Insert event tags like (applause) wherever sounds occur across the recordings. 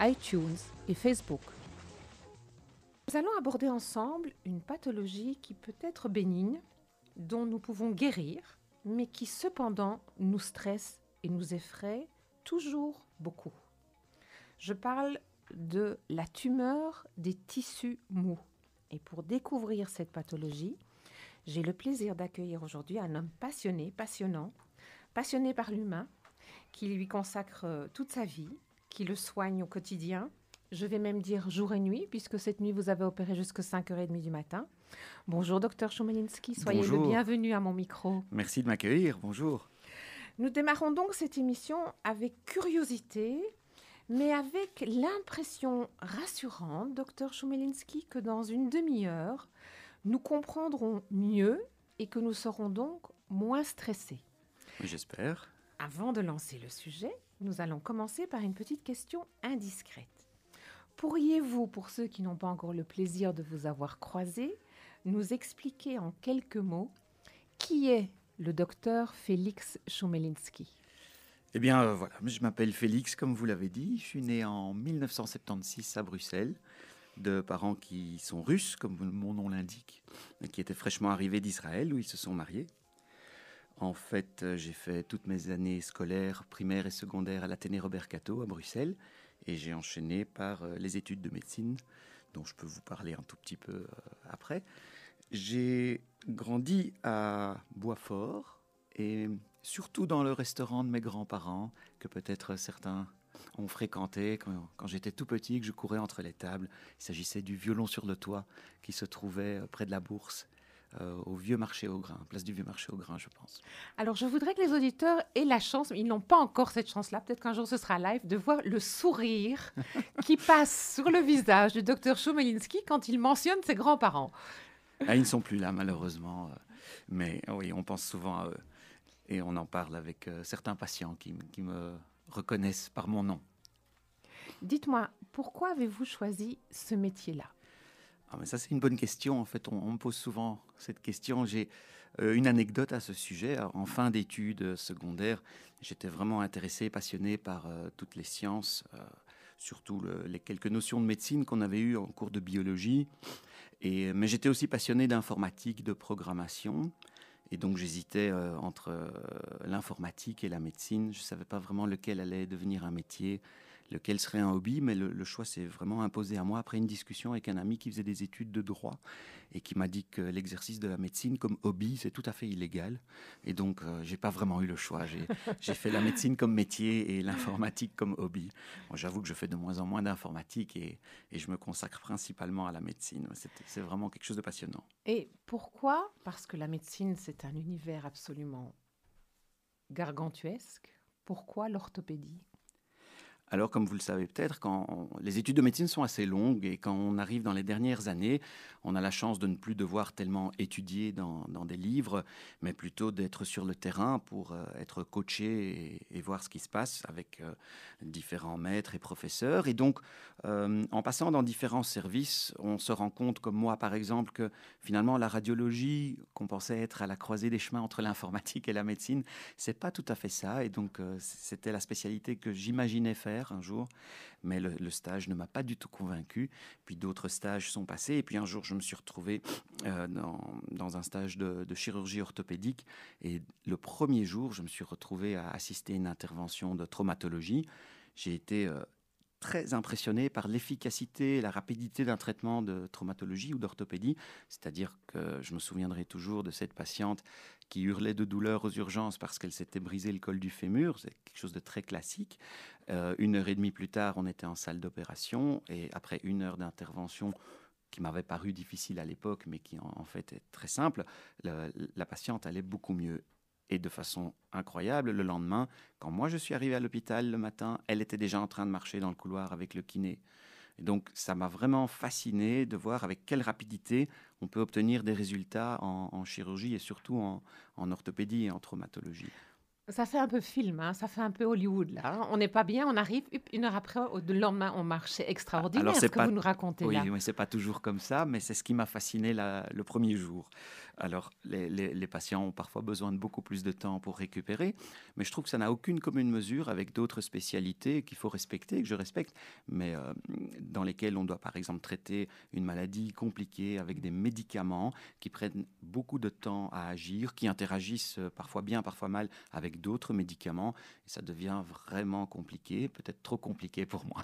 iTunes et Facebook. Nous allons aborder ensemble une pathologie qui peut être bénigne, dont nous pouvons guérir, mais qui cependant nous stresse et nous effraie toujours beaucoup. Je parle de la tumeur des tissus mous. Et pour découvrir cette pathologie, j'ai le plaisir d'accueillir aujourd'hui un homme passionné, passionnant, passionné par l'humain, qui lui consacre toute sa vie, qui le soigne au quotidien. Je vais même dire jour et nuit, puisque cette nuit, vous avez opéré jusqu'à 5h30 du matin. Bonjour, docteur Choumelinski. Soyez le bienvenu à mon micro. Merci de m'accueillir. Bonjour. Nous démarrons donc cette émission avec curiosité, mais avec l'impression rassurante, docteur Choumelinski, que dans une demi-heure, nous comprendrons mieux et que nous serons donc moins stressés. J'espère. Avant de lancer le sujet, nous allons commencer par une petite question indiscrète. Pourriez-vous, pour ceux qui n'ont pas encore le plaisir de vous avoir croisé, nous expliquer en quelques mots qui est le docteur Félix Choumelinski? Eh bien, euh, voilà, je m'appelle Félix, comme vous l'avez dit. Je suis né en 1976 à Bruxelles, de parents qui sont russes, comme mon nom l'indique, qui étaient fraîchement arrivés d'Israël, où ils se sont mariés. En fait, euh, j'ai fait toutes mes années scolaires, primaires et secondaires à l'Athénée Robert Cato à Bruxelles, et j'ai enchaîné par euh, les études de médecine, dont je peux vous parler un tout petit peu après. J'ai grandi à Boisfort, et surtout dans le restaurant de mes grands-parents, que peut-être certains ont fréquenté quand, j'étais tout petit, que je courais entre les tables. Il s'agissait du violon sur le toit qui se trouvait euh, près de la bourse. Euh, au vieux marché au grain, place du vieux marché au grain, je pense. Alors, je voudrais que les auditeurs aient la chance, mais ils n'ont pas encore cette chance-là, peut-être qu'un jour ce sera live, de voir le sourire (laughs) qui passe sur le visage du docteur Choumelinski quand il mentionne ses grands-parents. Ah, ils ne sont plus là, malheureusement. Euh, mais oui, on pense souvent à eux et on en parle avec euh, certains patients qui, me reconnaissent par mon nom. Dites-moi, pourquoi avez-vous choisi ce métier-là? Ah, Ça, c'est une bonne question. En fait, on, me pose souvent cette question. J'ai euh, une anecdote à ce sujet. En fin d'études secondaires, j'étais vraiment intéressé, passionné par euh, toutes les sciences, surtout les quelques notions de médecine qu'on avait eues en cours de biologie. Mais j'étais aussi passionné d'informatique, de programmation. Et donc j'hésitais euh, entre euh, l'informatique et la médecine. Je ne savais pas vraiment lequel allait devenir un métier, lequel serait un hobby, mais le, choix s'est vraiment imposé à moi après une discussion avec un ami qui faisait des études de droit et qui m'a dit que l'exercice de la médecine comme hobby, c'est tout à fait illégal. Et donc, je euh, j'ai pas vraiment eu le choix. (laughs) J'ai fait la médecine comme métier et l'informatique comme hobby. J'avoue que je fais de moins en moins d'informatique et, et, je me consacre principalement à la médecine. C'est vraiment quelque chose de passionnant. Et pourquoi? Parce que la médecine, c'est un univers absolument gargantuesque. Pourquoi l'orthopédie? Alors, comme vous le savez peut-être, quand les études de médecine sont assez longues et quand on arrive dans les dernières années, on a la chance de ne plus devoir tellement étudier dans, des livres, mais plutôt d'être sur le terrain pour euh, être coaché et, voir ce qui se passe avec euh, différents maîtres et professeurs. Et donc, euh, en passant dans différents services, on se rend compte, comme moi par exemple, que finalement la radiologie, qu'on pensait être à la croisée des chemins entre (laughs) l'informatique et la médecine, c'est pas tout à fait ça. Et donc, c'était la spécialité que j'imaginais faire un jour, mais le, stage ne m'a pas du tout convaincu. Puis d'autres stages sont passés, et puis un jour, je me suis retrouvé euh, dans, un stage de, chirurgie orthopédique, et le premier jour, je me suis retrouvé à assister à une intervention de traumatologie. J'ai été euh, très impressionné par l'efficacité la rapidité d'un traitement de traumatologie ou d'orthopédie. C'est-à-dire que je me souviendrai toujours de cette patiente qui hurlait de douleur aux urgences parce qu'elle s'était brisé le col du fémur. C'est quelque chose de très classique. Euh, une heure et demie plus tard, on était en salle d'opération et après une heure d'intervention qui m'avait paru difficile à l'époque, mais qui en, fait est très simple, la patiente allait beaucoup mieux. Et de façon incroyable, le lendemain, quand moi je suis arrivé à l'hôpital le matin, elle était déjà en train de marcher dans le couloir avec le kiné. Donc ça m'a vraiment fasciné de voir avec quelle rapidité on peut obtenir des résultats en, chirurgie et surtout en orthopédie et en traumatologie. Ça fait un peu film, hein, ça fait un peu Hollywood là. Hein. On n'est pas bien, on arrive une heure après, au lendemain, on marche. C'est extraordinaire Alors, ce que vous nous racontez oui, là. Oui, c'est pas toujours comme ça, mais c'est ce qui m'a fasciné le premier jour. Alors, les, patients ont parfois besoin de beaucoup plus de temps pour récupérer, mais je trouve que ça n'a aucune commune mesure avec d'autres spécialités qu'il faut respecter, que je respecte, mais euh, dans lesquelles on doit par exemple traiter une maladie compliquée avec des médicaments qui prennent beaucoup de temps à agir, qui interagissent euh, parfois bien, parfois mal avec d'autres médicaments, et ça devient vraiment compliqué, peut-être trop compliqué pour moi.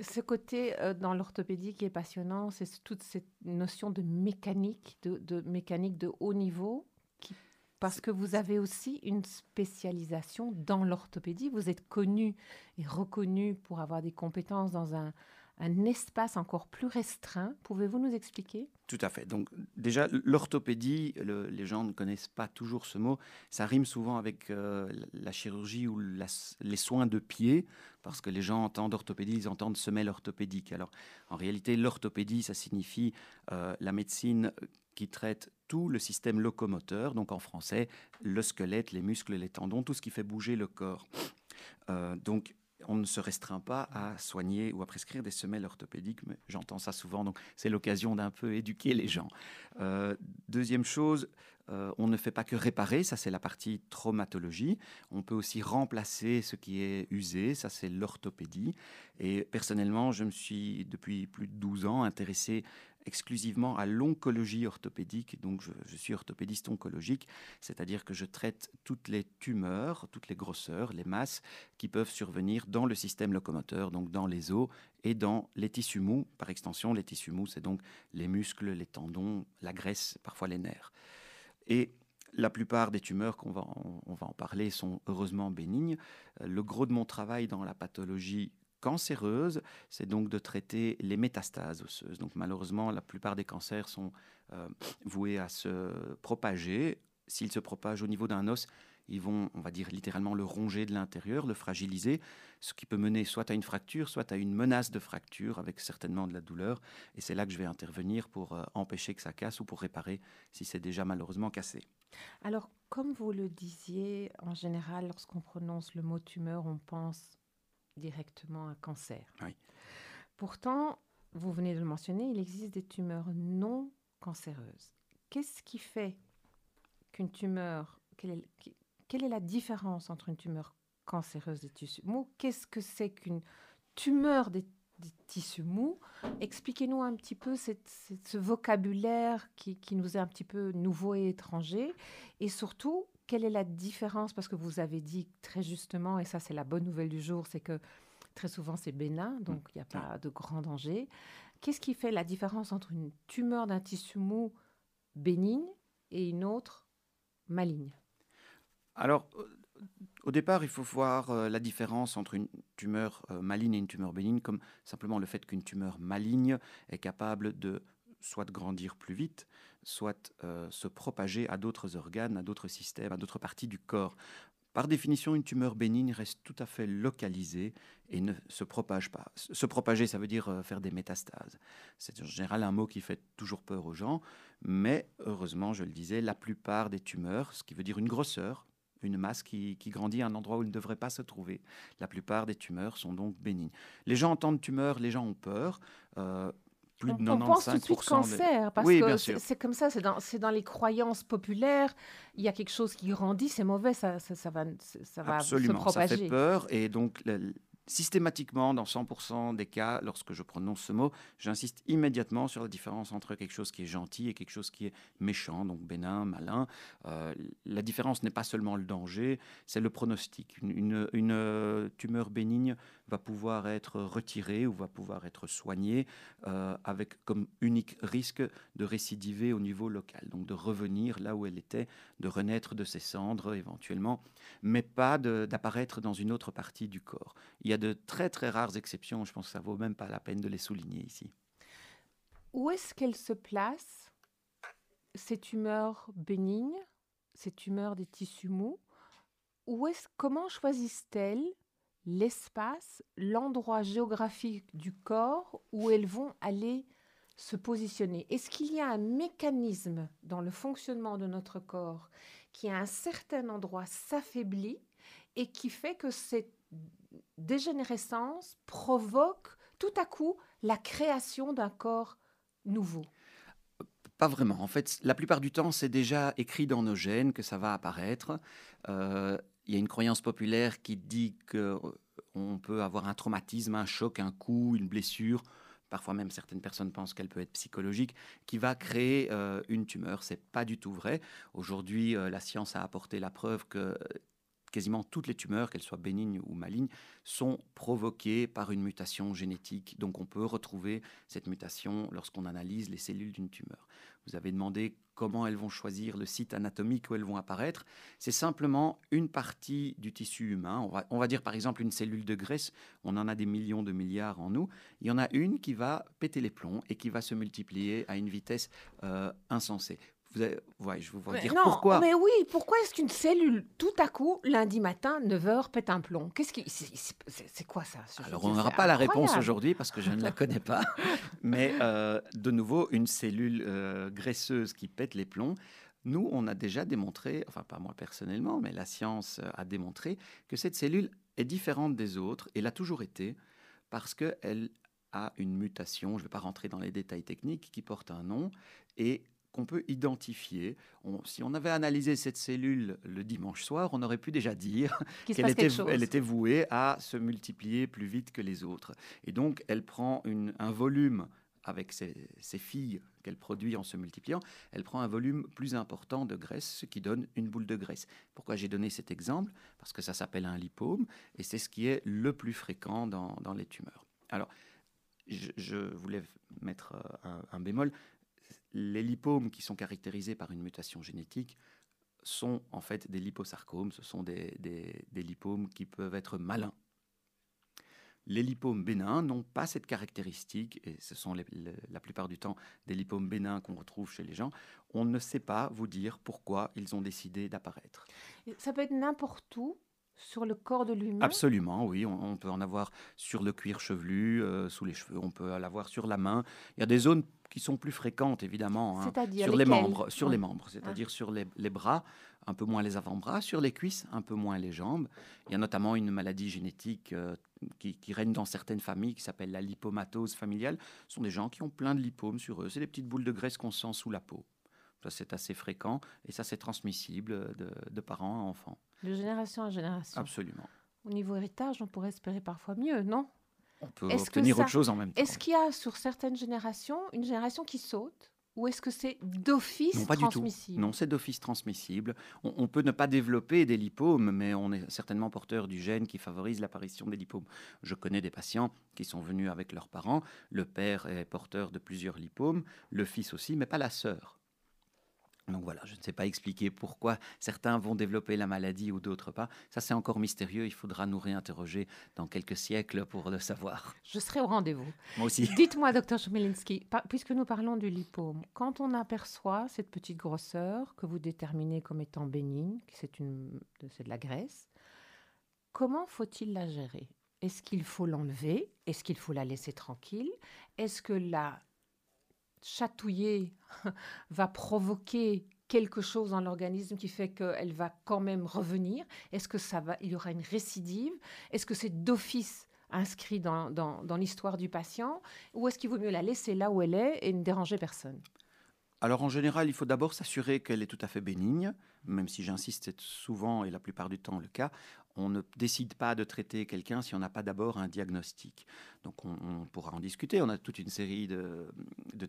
Ce côté euh, dans l'orthopédie qui est passionnant, c'est toute cette notion de mécanique, de, mécanique de haut niveau, parce que vous avez aussi une spécialisation dans l'orthopédie. Vous êtes connu et reconnu pour avoir des compétences dans un, un espace encore plus restreint. Pouvez-vous nous expliquer? Tout à fait. Donc déjà, l'orthopédie, les gens ne connaissent pas toujours ce mot. Ça rime souvent avec euh, la chirurgie ou les soins de pied, parce que les gens entendent orthopédie, ils entendent semelle orthopédique. Alors en réalité, l'orthopédie, ça signifie euh, la médecine qui traite tout le système locomoteur, donc en français, le squelette, les muscles, les tendons, tout ce qui fait bouger le corps. Euh, donc on ne se restreint pas à soigner ou à prescrire des semelles orthopédiques, mais j'entends ça souvent, donc c'est l'occasion d'un peu éduquer les gens. Euh, deuxième chose, euh, on ne fait pas que réparer, ça c'est la partie traumatologie. On peut aussi remplacer ce qui est usé, ça c'est l'orthopédie. Et personnellement, je me suis depuis plus de 12 ans intéressé exclusivement à l'oncologie orthopédique. Donc, je, suis orthopédiste oncologique, c'est-à-dire que je traite toutes les tumeurs, toutes les grosseurs, les masses qui peuvent survenir dans le système locomoteur, donc dans les os et dans les tissus mous. Par extension, les tissus mous, c'est donc les muscles, les tendons, la graisse, parfois les nerfs. Et la plupart des tumeurs qu'on va, on va en parler sont heureusement bénignes. Le gros de mon travail dans la pathologie cancéreuse, c'est donc de traiter les métastases osseuses. Donc malheureusement, la plupart des cancers sont euh, voués à se propager. S'ils se propagent au niveau d'un os, ils vont, on va dire littéralement, le ronger de l'intérieur, le fragiliser, ce qui peut mener soit à une fracture, soit à une menace de fracture, avec certainement de la douleur. Et c'est là que je vais intervenir pour euh, empêcher que ça casse ou pour réparer si c'est déjà malheureusement cassé. Alors, comme vous le disiez, en général, lorsqu'on prononce le mot tumeur, on pense directement un cancer. Pourtant, vous venez de le mentionner, il existe des tumeurs non cancéreuses. Qu'est-ce qui fait qu'une tumeur, quelle est, quelle est, la différence entre une tumeur cancéreuse des tissus mous Qu'est-ce que c'est qu'une tumeur des, tissus mous? Expliquez-nous un petit peu ce vocabulaire qui, qui, nous est un petit peu nouveau et étranger. Et surtout, quelle est la différence? Parce que vous avez dit très justement, et ça c'est la bonne nouvelle du jour, c'est que très souvent c'est bénin, donc il n'y a pas de grand danger. Qu'est-ce qui fait la différence entre une tumeur d'un tissu mou bénigne et une autre maligne? Alors, au départ, il faut voir euh, la différence entre une tumeur euh, maligne et une tumeur bénigne comme simplement le fait qu'une tumeur maligne est capable de soit grandir plus vite, soit euh, se propager à d'autres organes, à d'autres systèmes, à d'autres parties du corps. Par définition, une tumeur bénigne reste tout à fait localisée et ne se propage pas. Se propager, ça veut dire euh, faire des métastases. C'est en général un mot qui fait toujours peur aux gens, mais heureusement, je le disais, la plupart des tumeurs, ce qui veut dire une grosseur, une masse qui, grandit à un endroit où il ne devrait pas se trouver. La plupart des tumeurs sont donc bénignes. Les gens entendent tumeur, les gens ont peur. Euh, on, pense tout de suite cancer, parce que c'est comme ça, c'est dans, dans, les croyances populaires. Il y a quelque chose qui grandit, c'est mauvais, ça, ça, va, ça va Absolument, se propager. ça fait peur. Et donc, systématiquement, dans 100% des cas, lorsque je prononce ce mot, j'insiste immédiatement sur la différence entre quelque chose qui est gentil et quelque chose qui est méchant, donc bénin, malin. Euh, la différence n'est pas seulement le danger, c'est le pronostic. Une, une, tumeur bénigne va pouvoir être retiré ou va pouvoir être soigné euh, avec comme unique risque de récidiver au niveau local, donc de revenir là où elle était, de renaître de ses cendres éventuellement, mais pas d'apparaître dans une autre partie du corps. Il y a de très très rares exceptions, je pense que ça vaut même pas la peine de les souligner ici. Où est-ce qu'elle se place, ces tumeurs bénignes, ces tumeurs des tissus mous? Comment choisissent-elles l'espace, l'endroit géographique du corps où elles vont aller se positionner Est-ce qu'il y a un mécanisme dans le fonctionnement de notre corps qui à un certain endroit s'affaiblit et qui fait que cette dégénérescence provoque tout à coup la création d'un corps nouveau? Pas vraiment. En fait, la plupart du temps, c'est déjà écrit dans nos gènes que ça va apparaître. Euh, il y a une croyance populaire qui dit qu'on euh, peut avoir un traumatisme, un choc, un coup, une blessure. Parfois même certaines personnes pensent qu'elle peut être psychologique, qui va créer euh, une tumeur. C'est pas du tout vrai. Aujourd'hui, euh, la science a apporté la preuve que quasiment toutes les tumeurs, qu'elles soient bénignes ou malignes, sont provoquées par une mutation génétique. Donc on peut retrouver cette mutation lorsqu'on analyse les cellules d'une tumeur. Vous avez demandé comment elles vont choisir le site anatomique où elles vont apparaître. C'est simplement une partie du tissu humain. On va, dire par exemple une cellule de graisse. On en a des millions de milliards en nous. Il y en a une qui va péter les plombs et qui va se multiplier à une vitesse euh, insensée. Vous je vais vous dire pourquoi. Mais oui, pourquoi est-ce qu'une cellule, tout à coup, lundi matin, 9h, pète un plomb? Qu'est-ce qui, c'est, quoi ça Alors, on n'aura pas la réponse aujourd'hui parce que je ne la (laughs) connais pas. Mais euh, de nouveau, une cellule euh, graisseuse qui pète les plombs, nous, on a déjà démontré, enfin pas moi personnellement, mais la science a démontré que cette cellule est différente des autres et l'a toujours été parce qu'elle a une mutation, je ne vais pas rentrer dans les détails techniques, qui porte un nom, et qu'on peut identifier. si on avait analysé cette cellule le dimanche soir, on aurait pu déjà dire (laughs) qu'elle était, elle était vouée à se multiplier plus vite que les autres. Et donc, elle prend un volume avec ses, filles qu'elle produit en se multipliant, elle prend un volume plus important de graisse, ce qui donne une boule de graisse. Pourquoi j'ai donné cet exemple? Parce que ça s'appelle un lipome, et c'est ce qui est le plus fréquent dans, les tumeurs. Alors, je, voulais mettre euh, un bémol les lipomes qui sont caractérisés par une mutation génétique sont en fait des liposarcomes, ce sont des, lipomes qui peuvent être malins. Les lipomes bénins n'ont pas cette caractéristique, et ce sont la plupart du temps des lipomes bénins qu'on retrouve chez les gens. On ne sait pas vous dire pourquoi ils ont décidé d'apparaître. Ça peut être n'importe où, sur le corps de l'humain? Absolument, oui. On, peut en avoir sur le cuir chevelu, euh, sous les cheveux. On peut l'avoir sur la main. Il y a des zones qui sont plus fréquentes, évidemment, hein, sur les membres, sur les membres, c'est-à-dire sur les, bras, un peu moins les avant-bras, sur les cuisses, un peu moins les jambes. Il y a notamment une maladie génétique euh, qui, règne dans certaines familles qui s'appelle la lipomatose familiale. Ce sont des gens qui ont plein de lipomes sur eux. C'est des petites boules de graisse qu'on sent sous la peau. C'est assez fréquent et ça, c'est transmissible de, de parents à enfants. De génération en génération. Absolument. Au niveau héritage, on pourrait espérer parfois mieux, non? On peut obtenir autre chose en même temps. Est-ce qu'il y a sur certaines générations une génération qui saute ou est-ce que c'est d'office pas transmissible du tout. Non, c'est d'office transmissible. On, peut ne pas développer des lipomes, mais on est certainement porteur du gène qui favorise l'apparition des lipomes. Je connais des patients qui sont venus avec leurs parents. Le père est porteur de plusieurs lipomes, le fils aussi, mais pas la sœur. Donc voilà, je ne sais pas expliquer pourquoi certains vont développer la maladie ou d'autres pas. Ça, c'est encore mystérieux. Il faudra nous réinterroger dans quelques siècles pour le savoir. Je serai au rendez-vous. Moi aussi. (laughs) Dites-moi, docteur Chmielinsky, puisque nous parlons du lipome, quand on aperçoit cette petite grosseur que vous déterminez comme étant bénigne, c'est de la graisse, comment faut-il la gérer? Est-ce qu'il faut l'enlever? Est-ce qu'il faut la laisser tranquille? Est-ce que la chatouiller (laughs) va provoquer quelque chose dans l'organisme qui fait qu'elle va quand même revenir. Est-ce que ça va, il y aura une récidive? Est-ce que c'est d'office inscrit dans, dans l'histoire du patient? Ou est-ce qu'il vaut mieux la laisser là où elle est et ne déranger personne? Alors en général, il faut d'abord s'assurer qu'elle est tout à fait bénigne, même si j'insiste, c'est souvent et la plupart du temps le cas. On ne décide pas de traiter quelqu'un si on n'a pas d'abord un diagnostic. Donc on, pourra en discuter. On a toute une série de,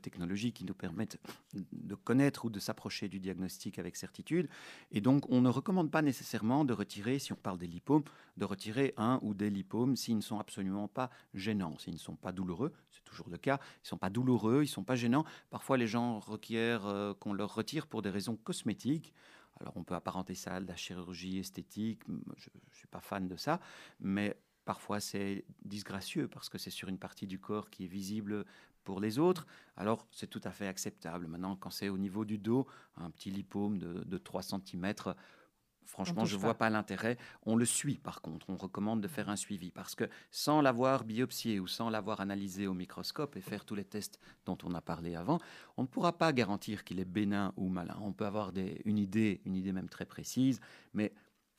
technologies qui nous permettent de connaître ou de s'approcher du diagnostic avec certitude. Et donc on ne recommande pas nécessairement de retirer, si on parle des lipomes, de retirer un ou des lipomes s'ils ne sont absolument pas gênants, s'ils ne sont pas douloureux. C'est toujours le cas. Ils ne sont pas douloureux, ils ne sont pas gênants. Parfois les gens requièrent euh, qu'on leur retire pour des raisons cosmétiques. Alors on peut apparenter ça à la chirurgie esthétique, je ne suis pas fan de ça, mais parfois c'est disgracieux parce que c'est sur une partie du corps qui est visible pour les autres, alors c'est tout à fait acceptable. Maintenant, quand c'est au niveau du dos, un petit lipome de, de 3 cm, Franchement, je ne vois pas l'intérêt. On le suit, par contre. On recommande de faire un suivi parce que sans l'avoir biopsié ou sans l'avoir analysé au microscope et faire tous les tests dont on a parlé avant, on ne pourra pas garantir qu'il est bénin ou malin. On peut avoir une idée, une idée même très précise, mais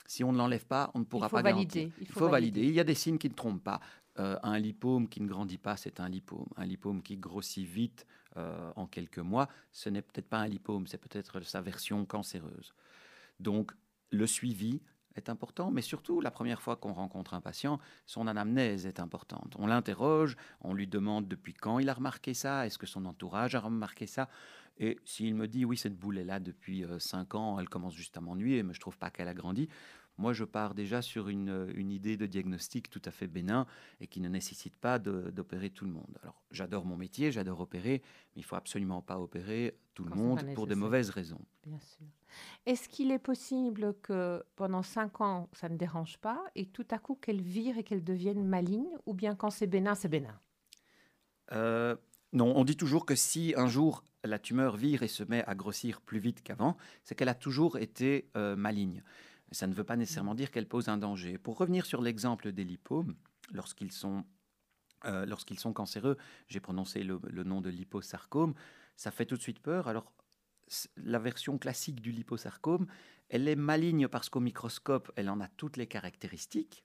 si on ne l'enlève pas, on ne pourra pas garantir. Il faut, valider. Il y a des signes qui ne trompent pas. Euh, un lipome qui ne grandit pas, c'est un lipome. Un lipome qui grossit vite euh, en quelques mois, ce n'est peut-être pas un lipome, c'est peut-être sa version cancéreuse. Donc, le suivi est important, mais surtout la première fois qu'on rencontre un patient, son anamnèse est importante. On l'interroge, on lui demande depuis quand il a remarqué ça, est-ce que son entourage a remarqué ça, et s'il me dit oui, cette boule est là depuis 5 euh, ans, elle commence juste à m'ennuyer, mais je trouve pas qu'elle a grandi, moi, je pars déjà sur une, idée de diagnostic tout à fait bénin et qui ne nécessite pas d'opérer tout le monde. Alors, j'adore mon métier, j'adore opérer, mais il faut absolument pas opérer tout le monde pour de mauvaises raisons. Bien sûr. Est-ce qu'il est possible que pendant cinq ans, ça ne dérange pas et tout à coup qu'elle vire et qu'elle devienne maligne ou bien quand c'est bénin, c'est bénin? Euh, Non, on dit toujours que si un jour la tumeur vire et se met à grossir plus vite qu'avant, c'est qu'elle a toujours été euh, maligne ça ne veut pas nécessairement dire qu'elle pose un danger. Pour revenir sur l'exemple des lipomes, lorsqu'ils sont, euh, lorsqu'ils sont cancéreux, j'ai prononcé le, nom de liposarcome, ça fait tout de suite peur. Alors, la version classique du liposarcome, elle est maligne parce qu'au microscope, elle en a toutes les caractéristiques,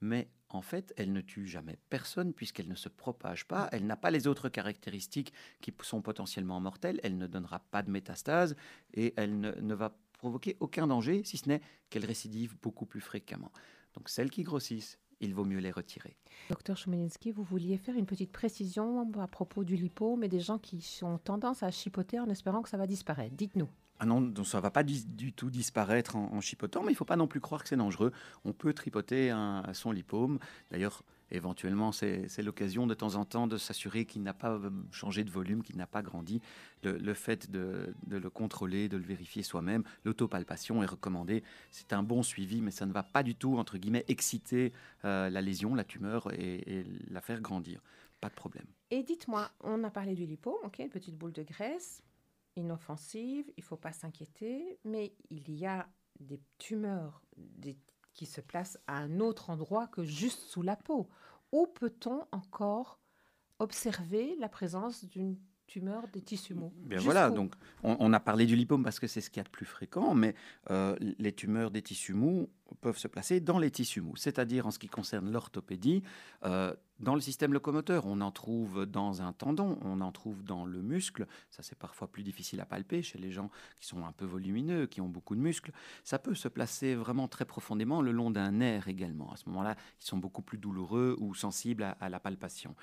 mais en fait, elle ne tue jamais personne puisqu'elle ne se propage pas, elle n'a pas les autres caractéristiques qui sont potentiellement mortelles, elle ne donnera pas de métastase et elle ne, ne va provoquer aucun danger, si ce n'est qu'elles récidivent beaucoup plus fréquemment. Donc celles qui grossissent, il vaut mieux les retirer. Docteur Chomelinsky, vous vouliez faire une petite précision à propos du lipo, mais des gens qui ont tendance à chipoter en espérant que ça va disparaître. Dites-nous. Ah non, ça ne va pas du, tout disparaître en, chipotant, mais il ne faut pas non plus croire que c'est dangereux. On peut tripoter un, son lipome. D'ailleurs, éventuellement, c'est l'occasion de temps en temps de s'assurer qu'il n'a pas euh, changé de volume, qu'il n'a pas grandi. Le, fait de, le contrôler, de le vérifier soi-même, l'autopalpation est recommandée. C'est un bon suivi, mais ça ne va pas du tout, entre guillemets, exciter euh, la lésion, la tumeur et, la faire grandir. Pas de problème. Et dites-moi, on a parlé du lipo, ok, une petite boule de graisse inoffensive, il ne faut pas s'inquiéter, mais il y a des tumeurs des qui se place à un autre endroit que juste sous la peau. Où peut-on encore observer la présence d'une tumeur des tissus mous Bien voilà, donc on, a parlé du lipome parce que c'est ce qu'il y a de plus fréquent, mais euh, les tumeurs des tissus mous peuvent se placer dans les tissus mous, c'est-à-dire en ce qui concerne l'orthopédie, euh, dans le système locomoteur, on en trouve dans un tendon, on en trouve dans le muscle. Ça, c'est parfois plus difficile à palper chez les gens qui sont un peu volumineux, qui ont beaucoup de muscles. Ça peut se placer vraiment très profondément le long d'un nerf également. À ce moment-là, ils sont beaucoup plus douloureux ou sensibles à, la palpation.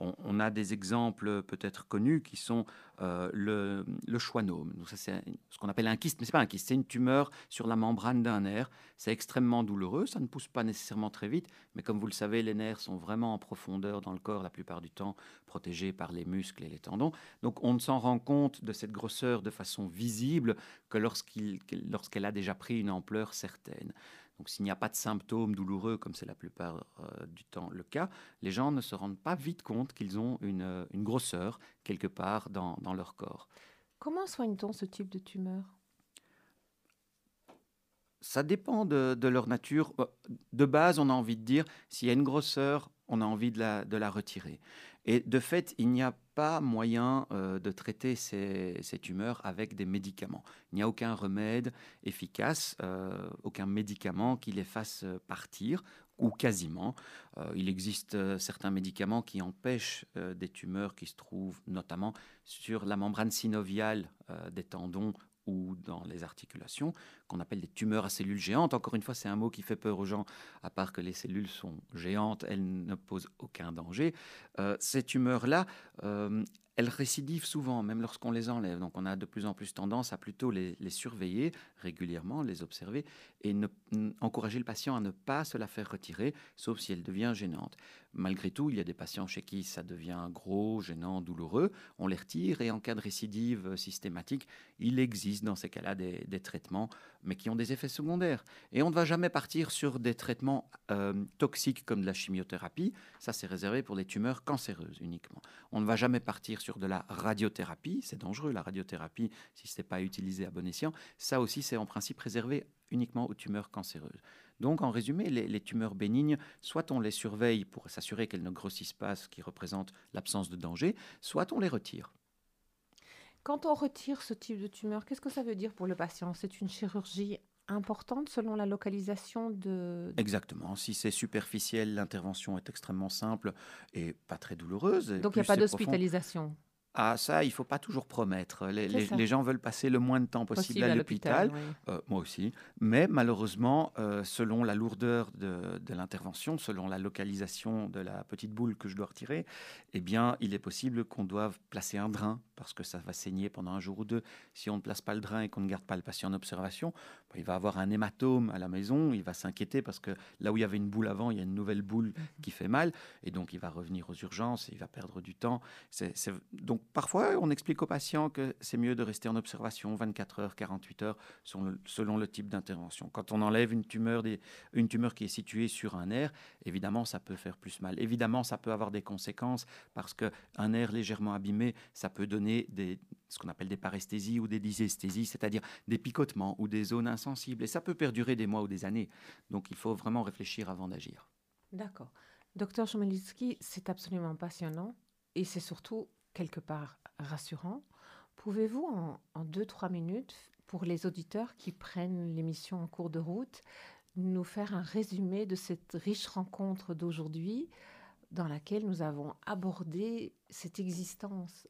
On, a des exemples peut-être connus qui sont euh, le, le schwannome. Donc ça, c'est ce qu'on appelle un kyste, mais c'est pas un kyste, c'est une tumeur sur la membrane d'un nerf. C'est extrêmement douloureux, ça ne pousse pas nécessairement très vite, mais comme vous le savez, les nerfs sont vraiment en profondeur dans le corps, la plupart du temps protégée par les muscles et les tendons. Donc on ne s'en rend compte de cette grosseur de façon visible que lorsqu'elle a déjà pris une ampleur certaine. Donc s'il n'y a pas de symptômes douloureux, comme c'est la plupart euh, du temps le cas, les gens ne se rendent pas vite compte qu'ils ont une, grosseur quelque part dans, leur corps. Comment soigne-t-on ce type de tumeur? Ça dépend de, de, leur nature. De base, on a envie de dire, s'il y a une grosseur, on a envie de la, retirer. Et de fait, il n'y a pas moyen euh, de traiter ces, tumeurs avec des médicaments. Il n'y a aucun remède efficace, euh, aucun médicament qui les fasse partir, ou quasiment. Euh, il existe certains médicaments qui empêchent des tumeurs qui se trouvent notamment sur la membrane synoviale des tendons ou dans les articulations, qu'on appelle des tumeurs à cellules géantes. Encore une fois, c'est un mot qui fait peur aux gens, à part que les cellules sont géantes, elles ne posent aucun danger. Euh, ces tumeurs-là, euh, elles récidivent souvent, même lorsqu'on les enlève. Donc on a de plus en plus tendance à plutôt les, surveiller régulièrement, les observer et encourager le patient à ne pas se la faire retirer, sauf si elle devient gênante. Malgré tout, il y a des patients chez qui ça devient gros, gênant, douloureux. On les retire et en cas de récidive systématique, il existe dans ces cas-là des, traitements, mais qui ont des effets secondaires. Et on ne va jamais partir sur des traitements euh, toxiques comme de la chimiothérapie. Ça, c'est réservé pour les tumeurs cancéreuses uniquement. On ne va jamais partir sur de la radiothérapie. C'est dangereux, la radiothérapie, si ce n'est pas utilisé à bon escient. Ça aussi, c'est en principe réservé uniquement aux tumeurs cancéreuses. Donc, en résumé, les, tumeurs bénignes, soit on les surveille pour s'assurer qu'elles ne grossissent pas, ce qui représente l'absence de danger, soit on les retire. Quand on retire ce type de tumeur, qu'est-ce que ça veut dire pour le patient? C'est une chirurgie importante selon la localisation de... Exactement. Si c'est superficiel, l'intervention est extrêmement simple et pas très douloureuse. Donc il n'y a pas d'hospitalisation ah, ça, il ne faut pas toujours promettre. Les, gens veulent passer le moins de temps possible, à l'hôpital. Euh, moi aussi. Mais malheureusement, euh, selon la lourdeur de, de l'intervention, selon la localisation de la petite boule que je dois retirer, eh bien, il est possible qu'on doive placer un drain parce que ça va saigner pendant un jour ou deux. Si on ne place pas le drain et qu'on ne garde pas le patient en observation, bah, il va avoir un hématome à la maison, il va s'inquiéter parce que là où il y avait une boule avant, il y a une nouvelle boule mhm. qui fait mal, et donc il va revenir aux urgences, et il va perdre du temps. Donc parfois, on explique aux patients que c'est mieux de rester en observation 24 heures, 48 heures, selon le type d'intervention. Quand on enlève une tumeur, une tumeur qui est située sur un nerf, évidemment, ça peut faire plus mal. Évidemment, ça peut avoir des conséquences parce qu'un nerf légèrement abîmé, ça peut donner ce qu'on appelle des paresthésies ou des dysesthésies, c'est-à-dire des picotements ou des zones insensibles. Et ça peut perdurer des mois ou des années. Donc il faut vraiment réfléchir avant d'agir. D'accord. Docteur Chomelitzky, c'est absolument passionnant et c'est surtout quelque part rassurant. Pouvez-vous, en, deux, trois minutes, pour les auditeurs qui prennent l'émission en cours de route, nous faire un résumé de cette riche rencontre d'aujourd'hui dans laquelle nous avons abordé cette existence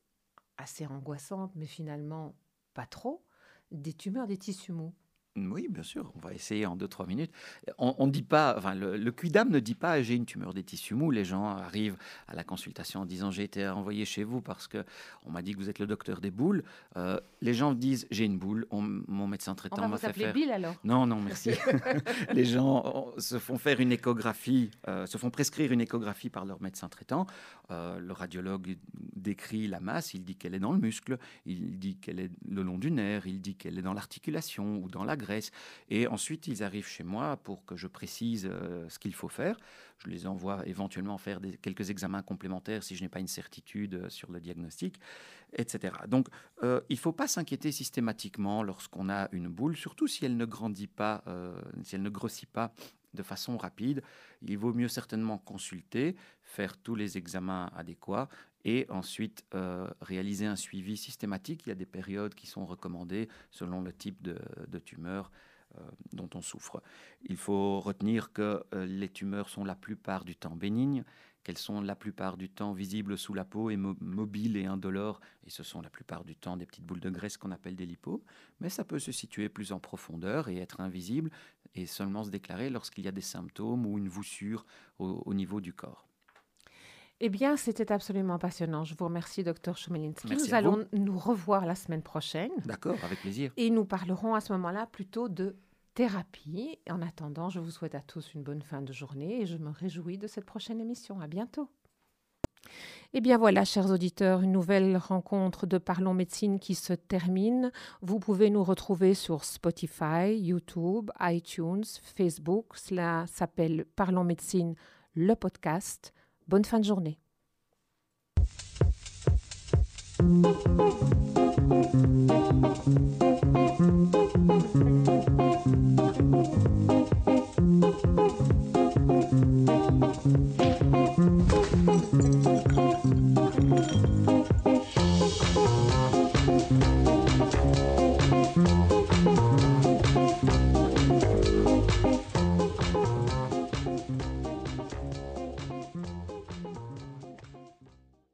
assez angoissante, mais finalement pas trop, des tumeurs des tissus mous? Oui, bien sûr, on va essayer en 2-3 minutes. On ne dit pas, enfin, le, le QIDAM ne dit pas j'ai une tumeur des tissus mous. Les gens arrivent à la consultation en disant j'ai été envoyé chez vous parce que on m'a dit que vous êtes le docteur des boules. Euh, les gens disent j'ai une boule, mon médecin traitant m'a fait faire. Bill alors Non, non, merci. (laughs) les gens se font faire une échographie, euh, se font prescrire une échographie par leur médecin traitant. Euh, le radiologue décrit la masse, il dit qu'elle est dans le muscle, il dit qu'elle est le long du nerf, il dit qu'elle est dans l'articulation ou dans la et ensuite, ils arrivent chez moi pour que je précise euh, ce qu'il faut faire. Je les envoie éventuellement faire quelques examens complémentaires si je n'ai pas une certitude euh, sur le diagnostic, etc. Donc, euh, il ne faut pas s'inquiéter systématiquement lorsqu'on a une boule, surtout si elle ne grandit pas, si elle ne grossit pas de façon rapide. Il vaut mieux certainement consulter, faire tous les examens adéquats et ensuite euh, réaliser un suivi systématique. Il y a des périodes qui sont recommandées selon le type de, tumeur euh, dont on souffre. Il faut retenir que euh, les tumeurs sont la plupart du temps bénignes, qu'elles sont la plupart du temps visibles sous la peau et mobiles et indolores, et ce sont la plupart du temps des petites boules de graisse qu'on appelle des lipos, mais ça peut se situer plus en profondeur et être invisible et seulement se déclarer lorsqu'il y a des symptômes ou une voussure au niveau du corps. Eh bien, c'était absolument passionnant. Je vous remercie, docteur Chomelinsky. Nous allons nous revoir la semaine prochaine. D'accord, avec plaisir. Et nous parlerons à ce moment-là plutôt de thérapie. En attendant, je vous souhaite à tous une bonne fin de journée et je me réjouis de cette prochaine émission. À bientôt. Eh bien voilà, chers auditeurs, une nouvelle rencontre de Parlons Médecine qui se termine. Vous pouvez nous retrouver sur Spotify, YouTube, iTunes, Facebook. Cela s'appelle Parlons Médecine, le podcast. Bonne fin de journée.